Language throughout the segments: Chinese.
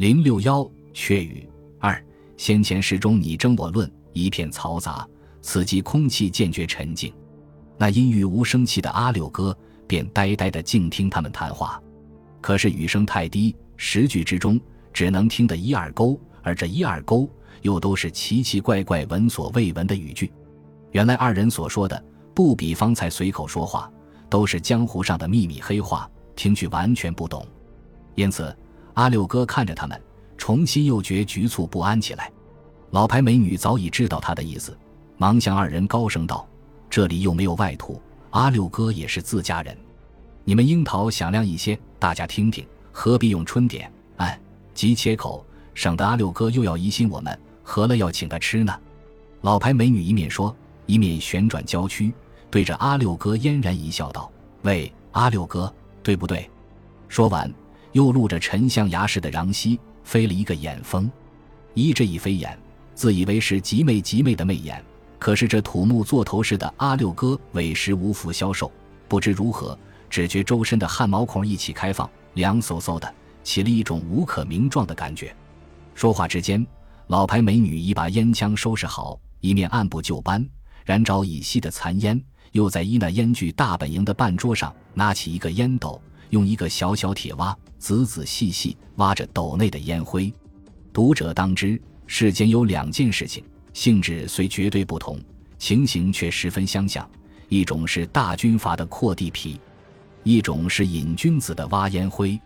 零六幺雀语二，先前诗中你争我论，一片嘈杂，此即空气渐觉沉静。那阴郁无声气的阿六哥便呆呆地静听他们谈话。可是雨声太低，十句之中只能听得一二勾，而这一二勾又都是奇奇怪怪、闻所未闻的语句。原来二人所说的不比方才随口说话，都是江湖上的秘密黑话，听去完全不懂。因此。阿六哥看着他们，重新又觉局促不安起来。老牌美女早已知道他的意思，忙向二人高声道：“这里又没有外徒，阿六哥也是自家人，你们樱桃响亮一些，大家听听，何必用春点？哎，急切口，省得阿六哥又要疑心我们，何了要请他吃呢？”老牌美女一面说，一面旋转娇躯，对着阿六哥嫣然一笑，道：“喂，阿六哥，对不对？”说完。又露着沉象牙似的瓤兮，飞了一个眼风。依这一飞眼，自以为是极媚极媚的媚眼。可是这土木做头似的阿六哥委实无福消受，不知如何，只觉周身的汗毛孔一起开放，凉飕飕的，起了一种无可名状的感觉。说话之间，老牌美女已把烟枪收拾好，一面按部就班燃着已熄的残烟，又在依那烟具大本营的半桌上拿起一个烟斗。用一个小小铁挖，仔仔细细挖着斗内的烟灰。读者当知，世间有两件事情，性质虽绝对不同，情形却十分相像。一种是大军阀的扩地皮，一种是瘾君子的挖烟灰。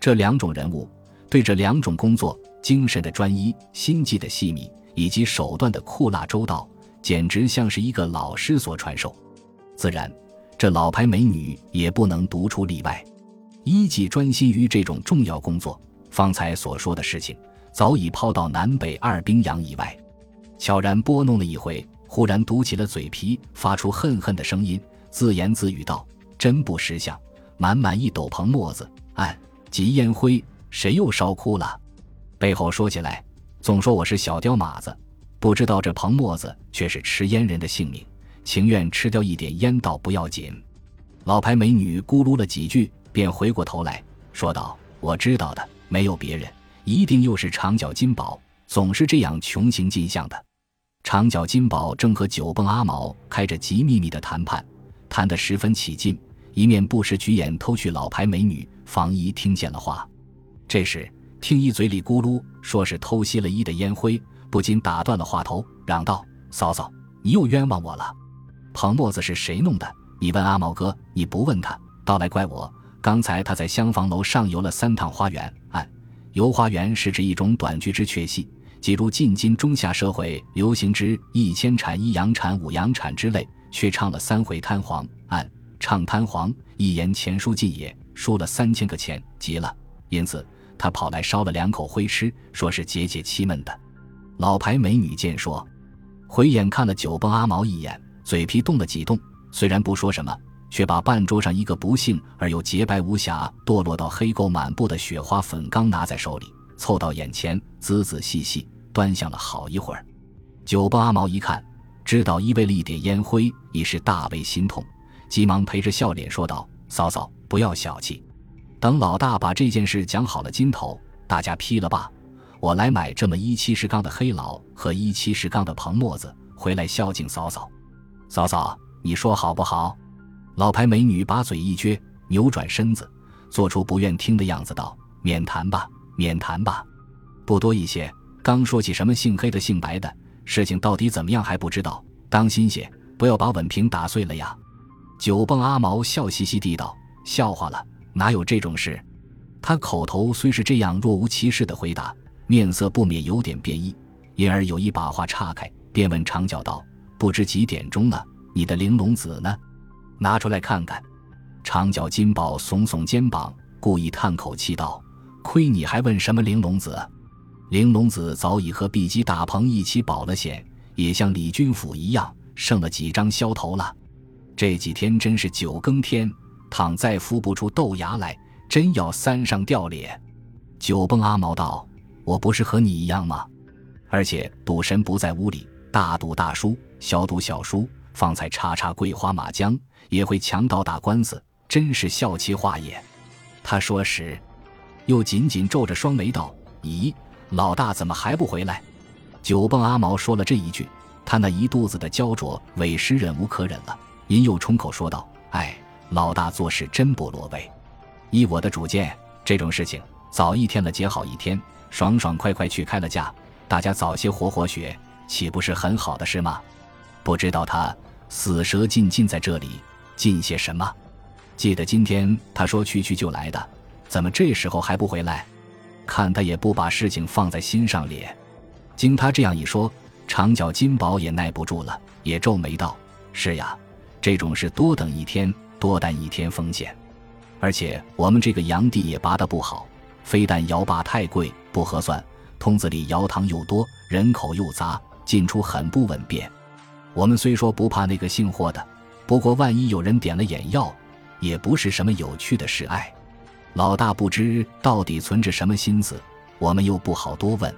这两种人物，对这两种工作，精神的专一、心计的细密，以及手段的酷辣周到，简直像是一个老师所传授。自然，这老牌美女也不能独出例外。一既专心于这种重要工作，方才所说的事情早已抛到南北二冰洋以外。悄然拨弄了一回，忽然嘟起了嘴皮，发出恨恨的声音，自言自语道：“真不识相！满满一斗篷沫子，哎，及烟灰，谁又烧枯了？背后说起来，总说我是小刁马子，不知道这棚沫子却是吃烟人的性命，情愿吃掉一点烟倒不要紧。”老牌美女咕噜了几句。便回过头来说道：“我知道的，没有别人，一定又是长脚金宝，总是这样穷行尽相的。”长脚金宝正和九蹦阿毛开着极秘密的谈判，谈得十分起劲，一面不时举眼偷去老牌美女房一听见了话。这时听一嘴里咕噜说是偷吸了一的烟灰，不禁打断了话头，嚷道：“嫂嫂，你又冤枉我了！彭沫子是谁弄的？你问阿毛哥，你不问他，倒来怪我。”刚才他在厢房楼上游了三趟花园。按游花园是指一种短句之确戏，即如近今中下社会流行之一千产、一阳产、五阳产之类，却唱了三回贪黄。按唱贪黄，一言钱书尽也，输了三千个钱，急了，因此他跑来烧了两口灰吃，说是解解气闷的。老牌美女见说，回眼看了九蹦阿毛一眼，嘴皮动了几动，虽然不说什么。却把半桌上一个不幸而又洁白无瑕、堕落到黑垢满布的雪花粉缸拿在手里，凑到眼前，仔仔细细端详了好一会儿。九八阿毛一看，知道依偎了一点烟灰，已是大为心痛，急忙陪着笑脸说道：“嫂嫂，不要小气，等老大把这件事讲好了金头，大家批了吧，我来买这么一七十缸的黑老和一七十缸的彭沫子回来孝敬嫂嫂。嫂嫂，你说好不好？”老牌美女把嘴一撅，扭转身子，做出不愿听的样子，道：“免谈吧，免谈吧，不多一些。刚说起什么姓黑的、姓白的，事情到底怎么样还不知道，当心些，不要把稳瓶打碎了呀。”九蹦阿毛笑嘻嘻地道：“笑话了，哪有这种事？”他口头虽是这样若无其事的回答，面色不免有点变异，因而有意把话岔开，便问长脚道：“不知几点钟了？你的玲珑子呢？”拿出来看看，长脚金宝耸耸肩膀，故意叹口气道：“亏你还问什么玲珑子？玲珑子早已和碧鸡大鹏一起保了险，也像李军府一样，剩了几张消头了。这几天真是九更天，倘再孵不出豆芽来，真要三上吊脸。”九蹦阿毛道：“我不是和你一样吗？而且赌神不在屋里，大赌大输，小赌小输，方才叉叉桂花马将。”也会强盗打官司，真是笑其话也。他说时，又紧紧皱着双眉道：“咦，老大怎么还不回来？”九蹦阿毛说了这一句，他那一肚子的焦灼，委实忍无可忍了，因又冲口说道：“哎，老大做事真不落位。依我的主见，这种事情早一天了结好一天，爽爽快快去开了价，大家早些活活血，岂不是很好的事吗？不知道他死蛇进进在这里，进些什么？记得今天他说去去就来的，怎么这时候还不回来？看他也不把事情放在心上咧。”经他这样一说，长脚金宝也耐不住了，也皱眉道：“是呀，这种事多等一天，多担一天风险。而且我们这个洋地也拔得不好，非但窑坝太贵不合算，通子里窑塘又多，人口又杂，进出很不稳便。我们虽说不怕那个姓霍的，不过万一有人点了眼药，也不是什么有趣的事。哎，老大不知到底存着什么心思，我们又不好多问。”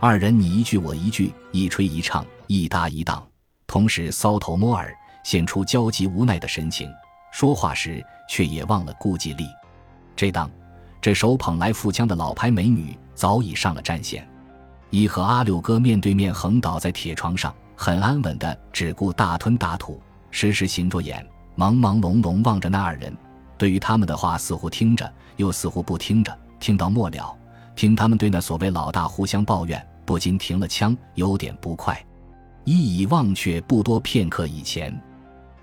二人你一句我一句，一吹一唱，一搭一档，同时搔头摸耳，显出焦急无奈的神情。说话时却也忘了顾忌力。这当，这手捧来腹枪的老牌美女早已上了战线。一和阿六哥面对面横倒在铁床上，很安稳的只顾大吞大吐，时时行着眼，朦朦胧胧望着那二人。对于他们的话，似乎听着，又似乎不听着。听到末了。听他们对那所谓老大互相抱怨，不禁停了枪，有点不快。一以忘却不多片刻以前，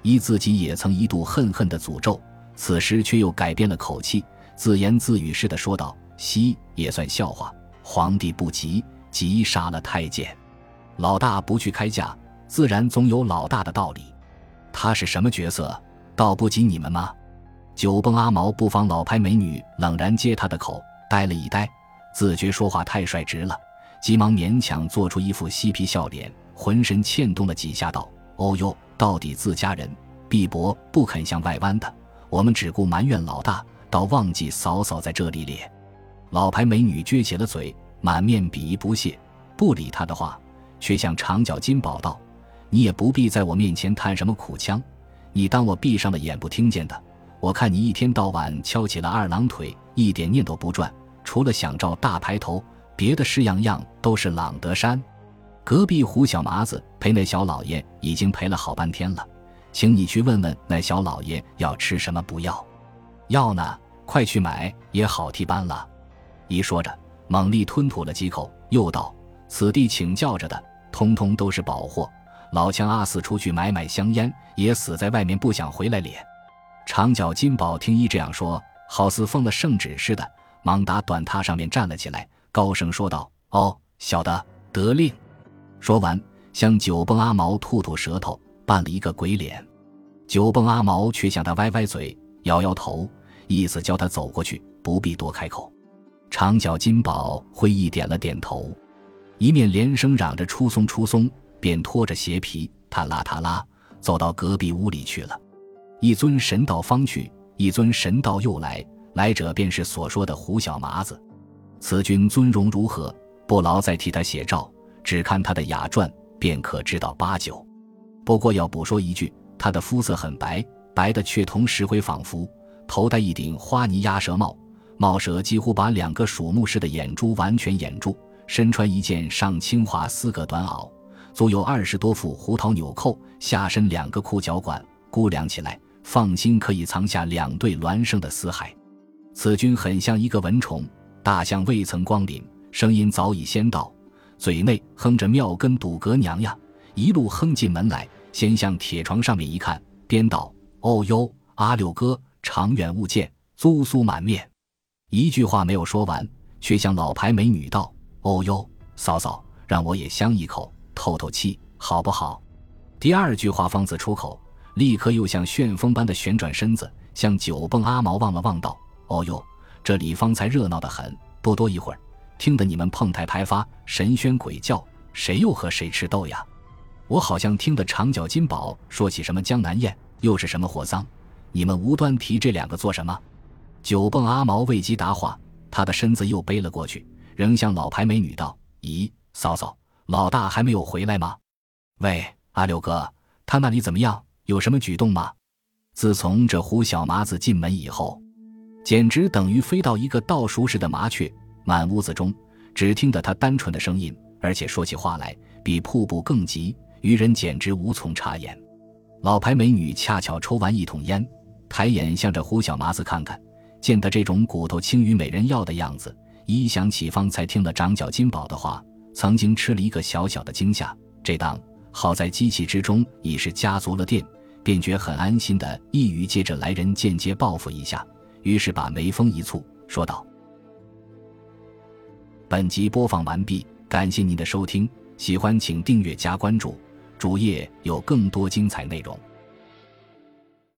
一自己也曾一度恨恨的诅咒，此时却又改变了口气，自言自语似的说道：“西也算笑话，皇帝不急，急杀了太监。老大不去开价，自然总有老大的道理。他是什么角色，倒不及你们吗？”酒蹦阿毛不妨老牌美女冷然接他的口，呆了一呆。自觉说话太率直了，急忙勉强做出一副嬉皮笑脸，浑身欠动了几下，道：“哦哟，到底自家人，碧伯不肯向外弯的，我们只顾埋怨老大，倒忘记嫂嫂在这里咧。”老牌美女撅起了嘴，满面鄙夷不屑，不理他的话，却向长脚金宝道：“你也不必在我面前叹什么苦腔，你当我闭上了眼不听见的？我看你一天到晚翘起了二郎腿，一点念头不转。”除了想照大排头，别的事样样都是朗德山。隔壁胡小麻子陪那小老爷已经陪了好半天了，请你去问问那小老爷要吃什么，不要？要呢，快去买也好替班了。一说着，猛力吞吐了几口，又道：“此地请教着的，通通都是宝货。老枪阿四出去买买香烟，也死在外面，不想回来咧。”长脚金宝听一这样说，好似奉了圣旨似的。忙打短榻上面站了起来，高声说道：“哦，小的得令。”说完，向九蹦阿毛吐吐舌头，扮了一个鬼脸。九蹦阿毛却向他歪歪嘴，摇摇头，意思叫他走过去，不必多开口。长脚金宝会意点了点头，一面连声嚷着“出松出松”，便拖着鞋皮，他拉他拉，走到隔壁屋里去了。一尊神道方去，一尊神道又来。来者便是所说的胡小麻子，此君尊容如何？不劳再替他写照，只看他的雅传便可知道八九。不过要补说一句，他的肤色很白，白的却同石灰仿佛。头戴一顶花泥鸭舌帽，帽舌几乎把两个鼠目似的眼珠完全掩住。身穿一件上青花丝格短袄，足有二十多副胡桃纽扣，下身两个裤脚管，估量起来，放心可以藏下两对孪生的丝海。此君很像一个蚊虫，大象未曾光临，声音早已先到，嘴内哼着妙根赌格娘呀，一路哼进门来，先向铁床上面一看，边道：“哦哟，阿六哥，长远勿见，酥酥满面。”一句话没有说完，却向老牌美女道：“哦哟，嫂嫂，让我也香一口，透透气，好不好？”第二句话方子出口，立刻又像旋风般的旋转身子，向九蹦阿毛望了望，道。哦哟，这里方才热闹的很，不多一会儿，听得你们碰台拍发，神喧鬼叫，谁又和谁吃豆呀？我好像听得长脚金宝说起什么江南宴，又是什么火丧，你们无端提这两个做什么？九蹦阿毛未及答话，他的身子又背了过去，仍向老牌美女道：“咦，嫂嫂，老大还没有回来吗？喂，阿六哥，他那里怎么样？有什么举动吗？自从这胡小麻子进门以后。”简直等于飞到一个倒熟似的麻雀。满屋子中，只听得他单纯的声音，而且说起话来比瀑布更急，愚人简直无从插言。老牌美女恰巧抽完一桶烟，抬眼向着胡小麻子看看，见他这种骨头轻于美人要的样子，一想起方才听了长脚金宝的话，曾经吃了一个小小的惊吓。这当好在机器之中已是加足了电，便觉很安心的，一语接着来人间接报复一下，于是把眉峰一蹙，说道：“本集播放完毕，感谢您的收听，喜欢请订阅加关注。”主页有更多精彩内容。